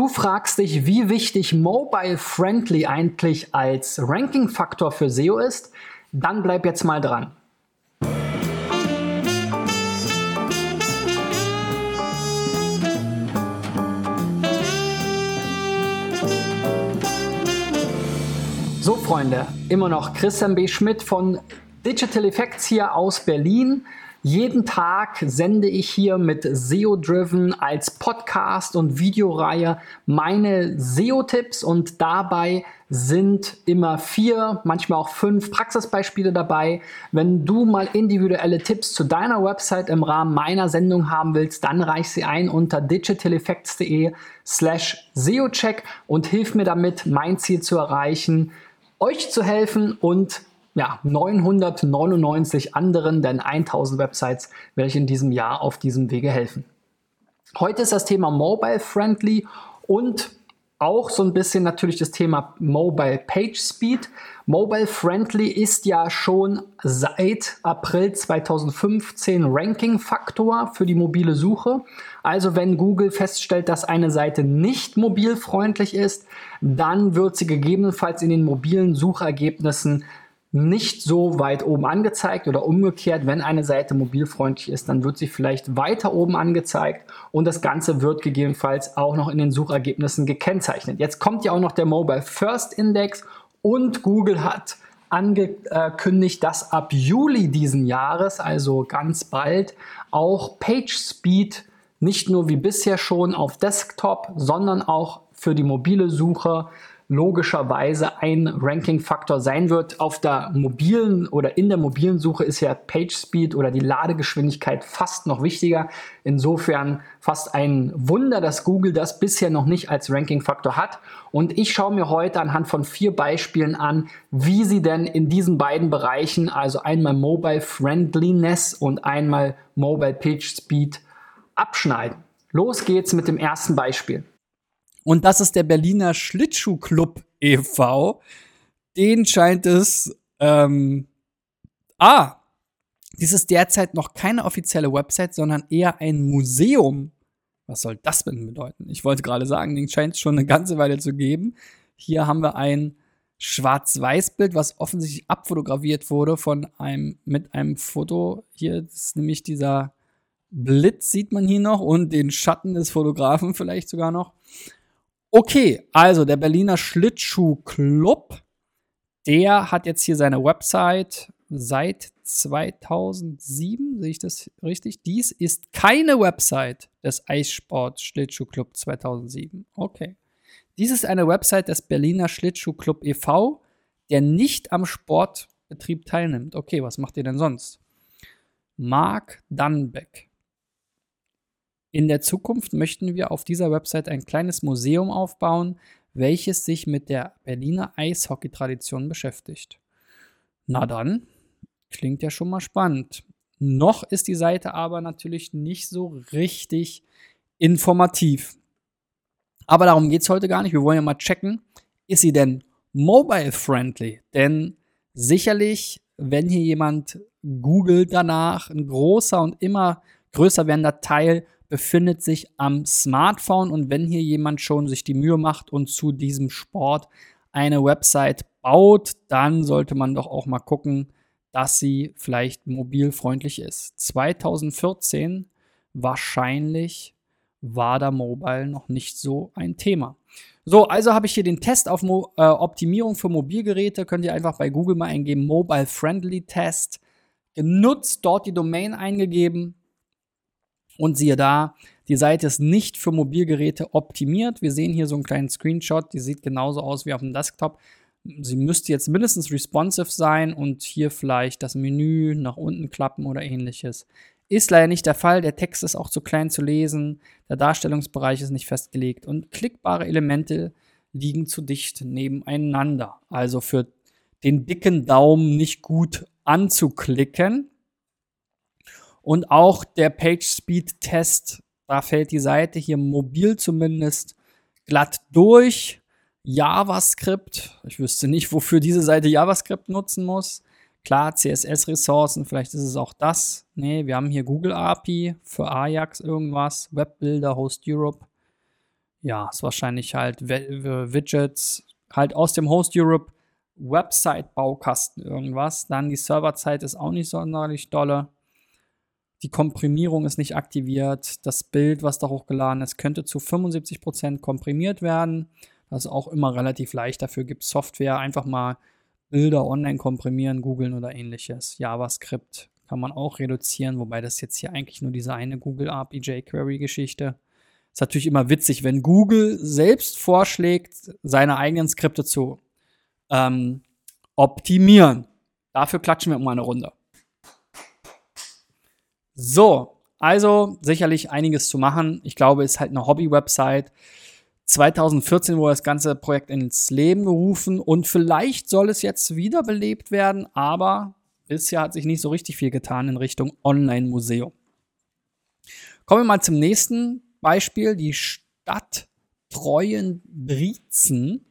Du fragst dich, wie wichtig Mobile Friendly eigentlich als Ranking-Faktor für SEO ist? Dann bleib jetzt mal dran. So, Freunde, immer noch Christian B. Schmidt von Digital Effects hier aus Berlin. Jeden Tag sende ich hier mit SEO Driven als Podcast und Videoreihe meine SEO-Tipps und dabei sind immer vier, manchmal auch fünf Praxisbeispiele dabei. Wenn du mal individuelle Tipps zu deiner Website im Rahmen meiner Sendung haben willst, dann reich sie ein unter digitaleffects.de slash SEO-Check und hilf mir damit, mein Ziel zu erreichen, euch zu helfen und ja, 999 anderen, denn 1000 Websites, welche in diesem Jahr auf diesem Wege helfen. Heute ist das Thema Mobile Friendly und auch so ein bisschen natürlich das Thema Mobile Page Speed. Mobile Friendly ist ja schon seit April 2015 Ranking-Faktor für die mobile Suche. Also wenn Google feststellt, dass eine Seite nicht mobilfreundlich ist, dann wird sie gegebenenfalls in den mobilen Suchergebnissen nicht so weit oben angezeigt oder umgekehrt, wenn eine Seite mobilfreundlich ist, dann wird sie vielleicht weiter oben angezeigt und das Ganze wird gegebenenfalls auch noch in den Suchergebnissen gekennzeichnet. Jetzt kommt ja auch noch der Mobile First Index und Google hat angekündigt, dass ab Juli diesen Jahres, also ganz bald, auch Page Speed nicht nur wie bisher schon auf Desktop, sondern auch für die mobile Suche logischerweise ein Ranking-Faktor sein wird. Auf der mobilen oder in der mobilen Suche ist ja Page Speed oder die Ladegeschwindigkeit fast noch wichtiger. Insofern fast ein Wunder, dass Google das bisher noch nicht als Ranking-Faktor hat. Und ich schaue mir heute anhand von vier Beispielen an, wie sie denn in diesen beiden Bereichen, also einmal Mobile Friendliness und einmal Mobile Page Speed, abschneiden. Los geht's mit dem ersten Beispiel. Und das ist der Berliner Schlittschuhclub e.V. Den scheint es, ähm, ah, dies ist derzeit noch keine offizielle Website, sondern eher ein Museum. Was soll das denn bedeuten? Ich wollte gerade sagen, den scheint es schon eine ganze Weile zu geben. Hier haben wir ein Schwarz-Weiß-Bild, was offensichtlich abfotografiert wurde von einem, mit einem Foto. Hier ist nämlich dieser Blitz, sieht man hier noch, und den Schatten des Fotografen vielleicht sogar noch. Okay, also der Berliner Schlittschuhclub, der hat jetzt hier seine Website seit 2007, sehe ich das richtig? Dies ist keine Website des Eissport Schlittschuhclub 2007. Okay. Dies ist eine Website des Berliner Schlittschuhclub e.V., der nicht am Sportbetrieb teilnimmt. Okay, was macht ihr denn sonst? Mark Dunbeck. In der Zukunft möchten wir auf dieser Website ein kleines Museum aufbauen, welches sich mit der Berliner Eishockey-Tradition beschäftigt. Na dann, klingt ja schon mal spannend. Noch ist die Seite aber natürlich nicht so richtig informativ. Aber darum geht es heute gar nicht. Wir wollen ja mal checken, ist sie denn mobile-friendly? Denn sicherlich, wenn hier jemand googelt danach, ein großer und immer größer werdender Teil befindet sich am Smartphone und wenn hier jemand schon sich die Mühe macht und zu diesem Sport eine Website baut, dann sollte man doch auch mal gucken, dass sie vielleicht mobilfreundlich ist. 2014 wahrscheinlich war da Mobile noch nicht so ein Thema. So, also habe ich hier den Test auf Mo äh, Optimierung für Mobilgeräte. Könnt ihr einfach bei Google mal eingeben, Mobile Friendly Test. Genutzt, dort die Domain eingegeben, und siehe da, die Seite ist nicht für Mobilgeräte optimiert. Wir sehen hier so einen kleinen Screenshot, die sieht genauso aus wie auf dem Desktop. Sie müsste jetzt mindestens responsive sein und hier vielleicht das Menü nach unten klappen oder ähnliches. Ist leider nicht der Fall. Der Text ist auch zu klein zu lesen. Der Darstellungsbereich ist nicht festgelegt und klickbare Elemente liegen zu dicht nebeneinander. Also für den dicken Daumen nicht gut anzuklicken. Und auch der Page Speed Test, da fällt die Seite hier mobil zumindest glatt durch. JavaScript, ich wüsste nicht, wofür diese Seite JavaScript nutzen muss. Klar, CSS-Ressourcen, vielleicht ist es auch das. Nee, wir haben hier Google API für Ajax irgendwas, Webbuilder, Host Europe. ja, ist wahrscheinlich halt Widgets, halt aus dem Host Europe Website-Baukasten irgendwas. Dann die Serverzeit ist auch nicht sonderlich dolle. Die Komprimierung ist nicht aktiviert. Das Bild, was da hochgeladen ist, könnte zu 75% komprimiert werden. Das ist auch immer relativ leicht. Dafür gibt es Software. Einfach mal Bilder online komprimieren, googeln oder ähnliches. JavaScript kann man auch reduzieren, wobei das jetzt hier eigentlich nur diese eine Google API jQuery Geschichte. Ist natürlich immer witzig, wenn Google selbst vorschlägt, seine eigenen Skripte zu ähm, optimieren. Dafür klatschen wir um eine Runde. So, also sicherlich einiges zu machen. Ich glaube, es ist halt eine Hobby-Website. 2014 wurde das ganze Projekt ins Leben gerufen und vielleicht soll es jetzt wiederbelebt werden, aber bisher hat sich nicht so richtig viel getan in Richtung Online-Museum. Kommen wir mal zum nächsten Beispiel, die Stadt Treuenbrietzen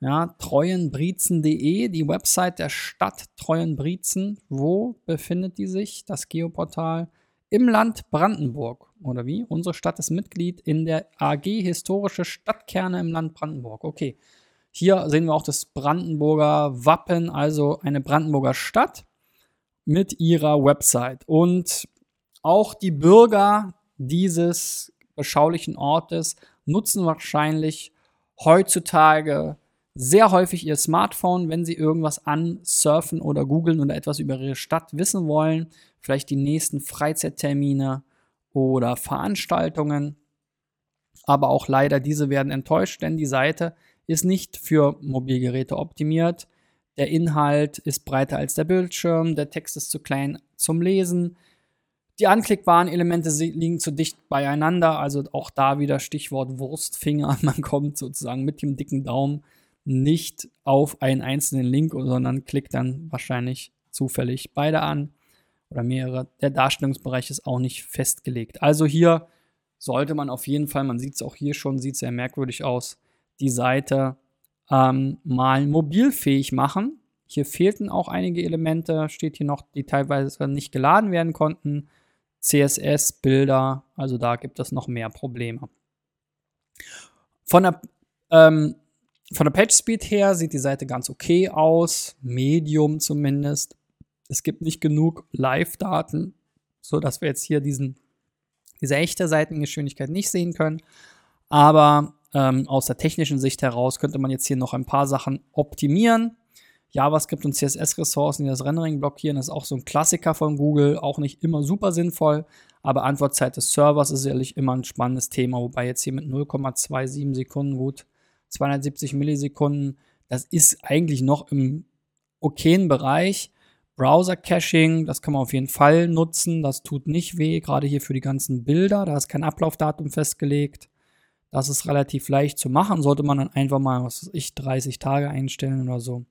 ja, treuenbrietzen.de, die Website der Stadt Treuenbrietzen. Wo befindet die sich, das Geoportal? Im Land Brandenburg. Oder wie? Unsere Stadt ist Mitglied in der AG Historische Stadtkerne im Land Brandenburg. Okay. Hier sehen wir auch das Brandenburger Wappen, also eine Brandenburger Stadt mit ihrer Website. Und auch die Bürger dieses beschaulichen Ortes nutzen wahrscheinlich heutzutage sehr häufig ihr Smartphone, wenn sie irgendwas ansurfen oder googeln oder etwas über ihre Stadt wissen wollen, vielleicht die nächsten Freizeittermine oder Veranstaltungen. Aber auch leider diese werden enttäuscht, denn die Seite ist nicht für Mobilgeräte optimiert. Der Inhalt ist breiter als der Bildschirm, der Text ist zu klein zum Lesen. Die anklickbaren Elemente liegen zu dicht beieinander, also auch da wieder Stichwort Wurstfinger. Man kommt sozusagen mit dem dicken Daumen nicht auf einen einzelnen Link, sondern klickt dann wahrscheinlich zufällig beide an oder mehrere. Der Darstellungsbereich ist auch nicht festgelegt. Also hier sollte man auf jeden Fall, man sieht es auch hier schon, sieht sehr merkwürdig aus, die Seite ähm, mal mobilfähig machen. Hier fehlten auch einige Elemente, steht hier noch, die teilweise nicht geladen werden konnten. CSS, Bilder, also da gibt es noch mehr Probleme. Von der ähm, von der Page Speed her sieht die Seite ganz okay aus, Medium zumindest. Es gibt nicht genug Live-Daten, sodass wir jetzt hier diesen, diese echte Seitengeschwindigkeit nicht sehen können. Aber ähm, aus der technischen Sicht heraus könnte man jetzt hier noch ein paar Sachen optimieren. JavaScript und CSS-Ressourcen, die das Rendering blockieren, ist auch so ein Klassiker von Google, auch nicht immer super sinnvoll, aber Antwortzeit des Servers ist sicherlich immer ein spannendes Thema, wobei jetzt hier mit 0,27 Sekunden gut 270 Millisekunden. Das ist eigentlich noch im okayen Bereich. Browser-Caching, das kann man auf jeden Fall nutzen. Das tut nicht weh, gerade hier für die ganzen Bilder. Da ist kein Ablaufdatum festgelegt. Das ist relativ leicht zu machen. Sollte man dann einfach mal, was weiß ich, 30 Tage einstellen oder so.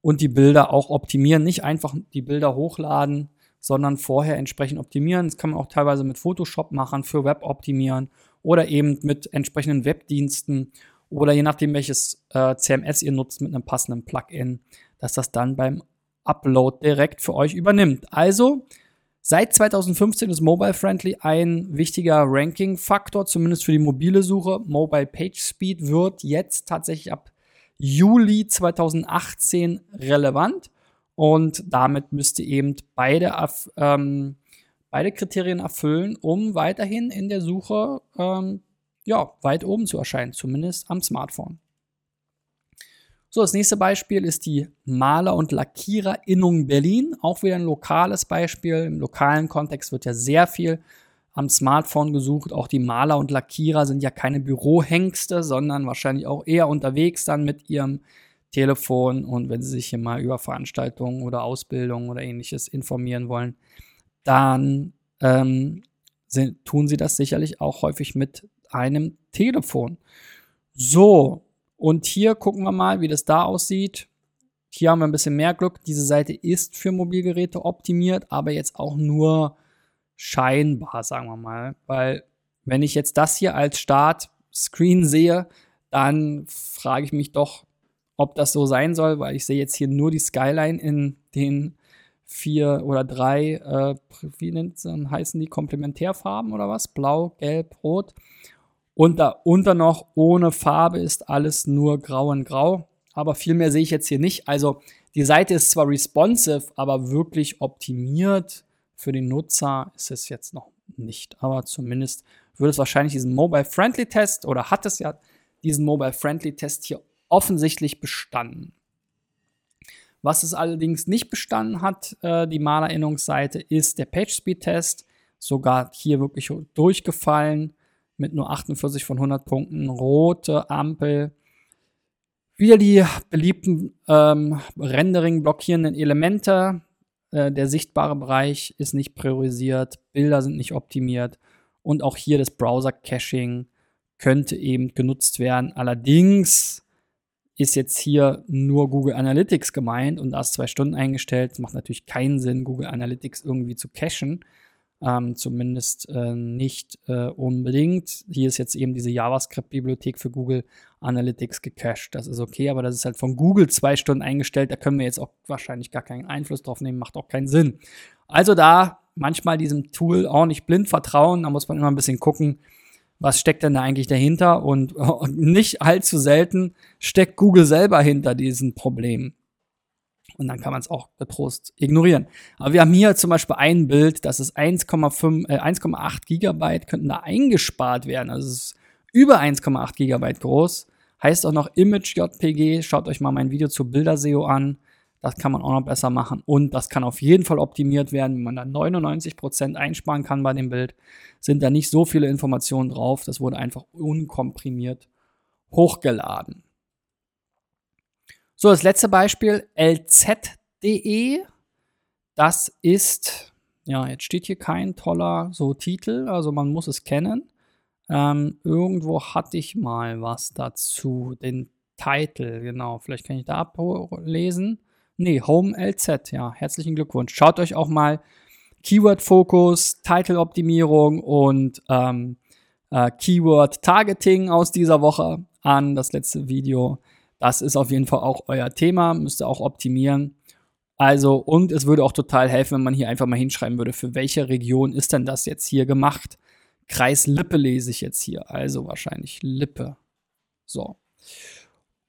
Und die Bilder auch optimieren. Nicht einfach die Bilder hochladen, sondern vorher entsprechend optimieren. Das kann man auch teilweise mit Photoshop machen, für Web optimieren oder eben mit entsprechenden Webdiensten oder je nachdem, welches äh, CMS ihr nutzt mit einem passenden Plugin, dass das dann beim Upload direkt für euch übernimmt. Also seit 2015 ist Mobile Friendly ein wichtiger Ranking-Faktor, zumindest für die mobile Suche. Mobile Page Speed wird jetzt tatsächlich ab Juli 2018 relevant und damit müsst ihr eben beide, ähm, beide Kriterien erfüllen, um weiterhin in der Suche ähm, ja, weit oben zu erscheinen, zumindest am Smartphone. So, das nächste Beispiel ist die Maler- und Lackiererinnung Berlin. Auch wieder ein lokales Beispiel. Im lokalen Kontext wird ja sehr viel am Smartphone gesucht. Auch die Maler und Lackierer sind ja keine Bürohengste, sondern wahrscheinlich auch eher unterwegs dann mit ihrem Telefon und wenn sie sich hier mal über Veranstaltungen oder Ausbildungen oder ähnliches informieren wollen, dann ähm, sind, tun sie das sicherlich auch häufig mit einem Telefon. So, und hier gucken wir mal, wie das da aussieht. Hier haben wir ein bisschen mehr Glück. Diese Seite ist für Mobilgeräte optimiert, aber jetzt auch nur scheinbar, sagen wir mal. Weil wenn ich jetzt das hier als Startscreen sehe, dann frage ich mich doch, ob das so sein soll, weil ich sehe jetzt hier nur die Skyline in den vier oder drei, äh, wie nennt, heißen die, Komplementärfarben oder was? Blau, Gelb, Rot. Und da unter noch ohne Farbe ist alles nur grau und grau. Aber viel mehr sehe ich jetzt hier nicht. Also die Seite ist zwar responsive, aber wirklich optimiert für den Nutzer ist es jetzt noch nicht. Aber zumindest würde es wahrscheinlich diesen Mobile-Friendly-Test oder hat es ja diesen Mobile-Friendly-Test hier offensichtlich bestanden. Was es allerdings nicht bestanden hat, äh, die Malerinnungsseite, ist der PageSpeed-Test. Sogar hier wirklich durchgefallen mit nur 48 von 100 Punkten. Rote Ampel. Wieder die beliebten ähm, Rendering-blockierenden Elemente. Äh, der sichtbare Bereich ist nicht priorisiert, Bilder sind nicht optimiert und auch hier das Browser-Caching könnte eben genutzt werden. Allerdings ist jetzt hier nur Google Analytics gemeint und da ist zwei Stunden eingestellt. Es macht natürlich keinen Sinn, Google Analytics irgendwie zu cachen. Ähm, zumindest äh, nicht äh, unbedingt. Hier ist jetzt eben diese JavaScript-Bibliothek für Google Analytics gecached. Das ist okay, aber das ist halt von Google zwei Stunden eingestellt. Da können wir jetzt auch wahrscheinlich gar keinen Einfluss drauf nehmen, macht auch keinen Sinn. Also da manchmal diesem Tool auch nicht blind vertrauen. Da muss man immer ein bisschen gucken, was steckt denn da eigentlich dahinter? Und nicht allzu selten steckt Google selber hinter diesen Problemen. Und dann kann man es auch getrost ignorieren. Aber wir haben hier zum Beispiel ein Bild, das ist 1,5, äh, 1,8 Gigabyte, könnten da eingespart werden. Also es ist über 1,8 Gigabyte groß. Heißt auch noch Image JPG. Schaut euch mal mein Video zu Bilderseo an. Das kann man auch noch besser machen. Und das kann auf jeden Fall optimiert werden, wenn man da 99% einsparen kann bei dem Bild. Sind da nicht so viele Informationen drauf. Das wurde einfach unkomprimiert hochgeladen. So, das letzte Beispiel, lz.de. Das ist, ja, jetzt steht hier kein toller so Titel, also man muss es kennen. Ähm, irgendwo hatte ich mal was dazu, den Titel, genau. Vielleicht kann ich da ablesen. Nee, Home LZ, ja, herzlichen Glückwunsch. Schaut euch auch mal Keyword-Fokus, Title-Optimierung und ähm, äh, Keyword-Targeting aus dieser Woche an, das letzte Video. Das ist auf jeden Fall auch euer Thema, müsst ihr auch optimieren. Also, und es würde auch total helfen, wenn man hier einfach mal hinschreiben würde, für welche Region ist denn das jetzt hier gemacht? Kreis Lippe lese ich jetzt hier, also wahrscheinlich Lippe. So.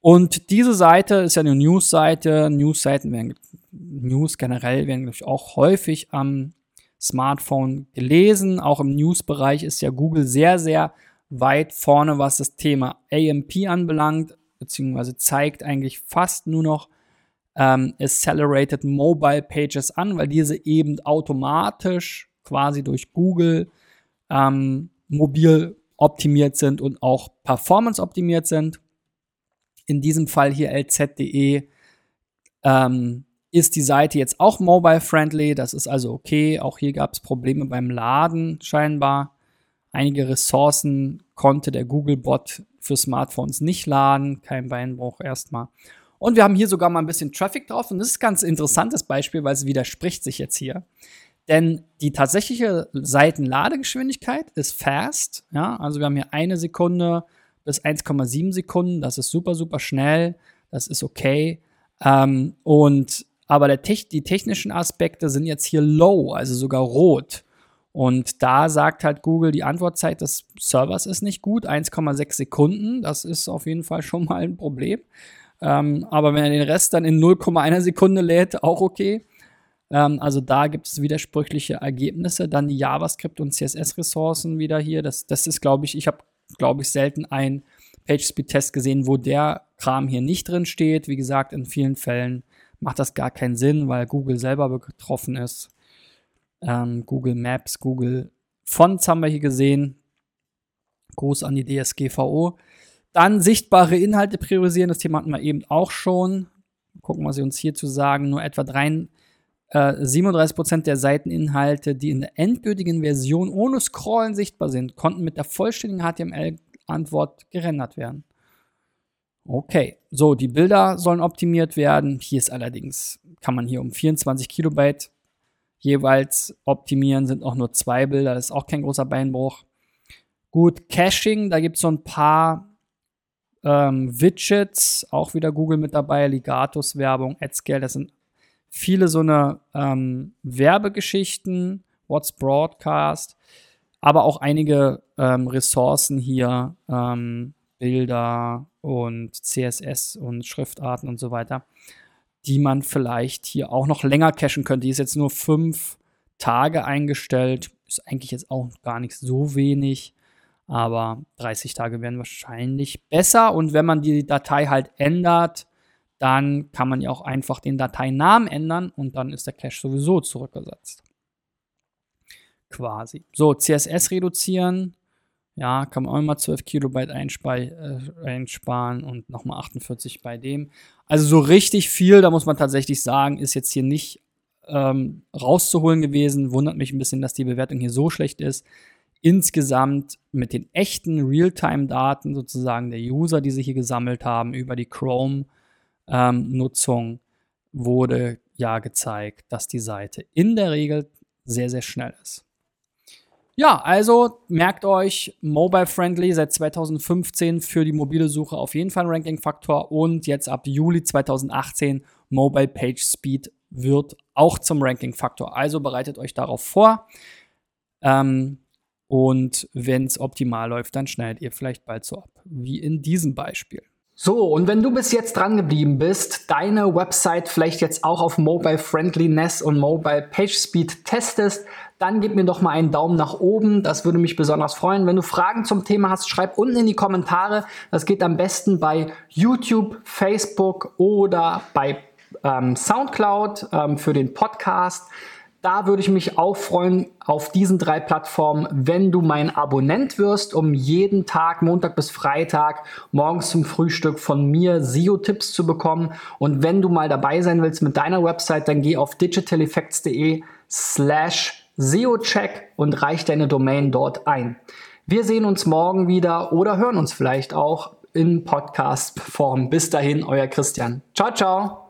Und diese Seite ist ja eine News-Seite. News-Seiten werden, News generell werden, glaube auch häufig am Smartphone gelesen. Auch im News-Bereich ist ja Google sehr, sehr weit vorne, was das Thema AMP anbelangt, beziehungsweise zeigt eigentlich fast nur noch ähm, Accelerated Mobile Pages an, weil diese eben automatisch quasi durch Google ähm, mobil optimiert sind und auch performance optimiert sind in diesem Fall hier lz.de, ähm, ist die Seite jetzt auch mobile-friendly. Das ist also okay. Auch hier gab es Probleme beim Laden scheinbar. Einige Ressourcen konnte der Google-Bot für Smartphones nicht laden. Kein Beinbruch erstmal. Und wir haben hier sogar mal ein bisschen Traffic drauf. Und das ist ein ganz interessantes Beispiel, weil es widerspricht sich jetzt hier. Denn die tatsächliche Seitenladegeschwindigkeit ist fast. Ja, also wir haben hier eine Sekunde bis 1,7 Sekunden. Das ist super, super schnell. Das ist okay. Ähm, und aber Te die technischen Aspekte sind jetzt hier low, also sogar rot. Und da sagt halt Google, die Antwortzeit des Servers ist nicht gut, 1,6 Sekunden. Das ist auf jeden Fall schon mal ein Problem. Ähm, aber wenn er den Rest dann in 0,1 Sekunde lädt, auch okay. Ähm, also da gibt es widersprüchliche Ergebnisse. Dann die JavaScript- und CSS-Ressourcen wieder hier. Das, das ist, glaube ich, ich habe glaube ich, selten einen PageSpeed-Test gesehen, wo der Kram hier nicht drin steht. Wie gesagt, in vielen Fällen macht das gar keinen Sinn, weil Google selber betroffen ist. Ähm, Google Maps, Google Fonts haben wir hier gesehen. Gruß an die DSGVO. Dann sichtbare Inhalte priorisieren, das Thema hatten wir eben auch schon. Gucken, was sie uns hierzu sagen. Nur etwa 3, äh, 37% der Seiteninhalte, die in der endgültigen Version ohne Scrollen sichtbar sind, konnten mit der vollständigen HTML-Antwort gerendert werden. Okay, so, die Bilder sollen optimiert werden. Hier ist allerdings, kann man hier um 24 Kilobyte jeweils optimieren, sind auch nur zwei Bilder, das ist auch kein großer Beinbruch. Gut, Caching, da gibt es so ein paar ähm, Widgets, auch wieder Google mit dabei, Ligatus Werbung, AdScale, das sind viele so eine ähm, Werbegeschichten, What's Broadcast. aber auch einige ähm, Ressourcen hier, ähm, Bilder und CSS und Schriftarten und so weiter, die man vielleicht hier auch noch länger cachen könnte. Die ist jetzt nur fünf Tage eingestellt, ist eigentlich jetzt auch gar nicht so wenig, aber 30 Tage wären wahrscheinlich besser. Und wenn man die Datei halt ändert, dann kann man ja auch einfach den Dateinamen ändern und dann ist der Cache sowieso zurückgesetzt. Quasi. So, CSS reduzieren. Ja, kann man auch mal 12 Kilobyte äh, einsparen und nochmal 48 bei dem. Also so richtig viel, da muss man tatsächlich sagen, ist jetzt hier nicht ähm, rauszuholen gewesen. Wundert mich ein bisschen, dass die Bewertung hier so schlecht ist. Insgesamt mit den echten Realtime-Daten sozusagen der User, die sich hier gesammelt haben über die Chrome-Nutzung, ähm, wurde ja gezeigt, dass die Seite in der Regel sehr, sehr schnell ist. Ja, also merkt euch, mobile-friendly seit 2015 für die mobile Suche auf jeden Fall ein Ranking-Faktor und jetzt ab Juli 2018 Mobile Page Speed wird auch zum Ranking-Faktor. Also bereitet euch darauf vor. Ähm, und wenn es optimal läuft, dann schneidet ihr vielleicht bald so ab, wie in diesem Beispiel. So, und wenn du bis jetzt dran geblieben bist, deine Website vielleicht jetzt auch auf Mobile Friendliness und Mobile Page Speed testest, dann gib mir doch mal einen Daumen nach oben. Das würde mich besonders freuen. Wenn du Fragen zum Thema hast, schreib unten in die Kommentare. Das geht am besten bei YouTube, Facebook oder bei ähm, Soundcloud ähm, für den Podcast. Da würde ich mich auch freuen auf diesen drei Plattformen, wenn du mein Abonnent wirst, um jeden Tag, Montag bis Freitag, morgens zum Frühstück von mir SEO-Tipps zu bekommen. Und wenn du mal dabei sein willst mit deiner Website, dann geh auf digitaleffects.de slash SEO-Check und reich deine Domain dort ein. Wir sehen uns morgen wieder oder hören uns vielleicht auch in Podcast-Form. Bis dahin, euer Christian. Ciao, ciao.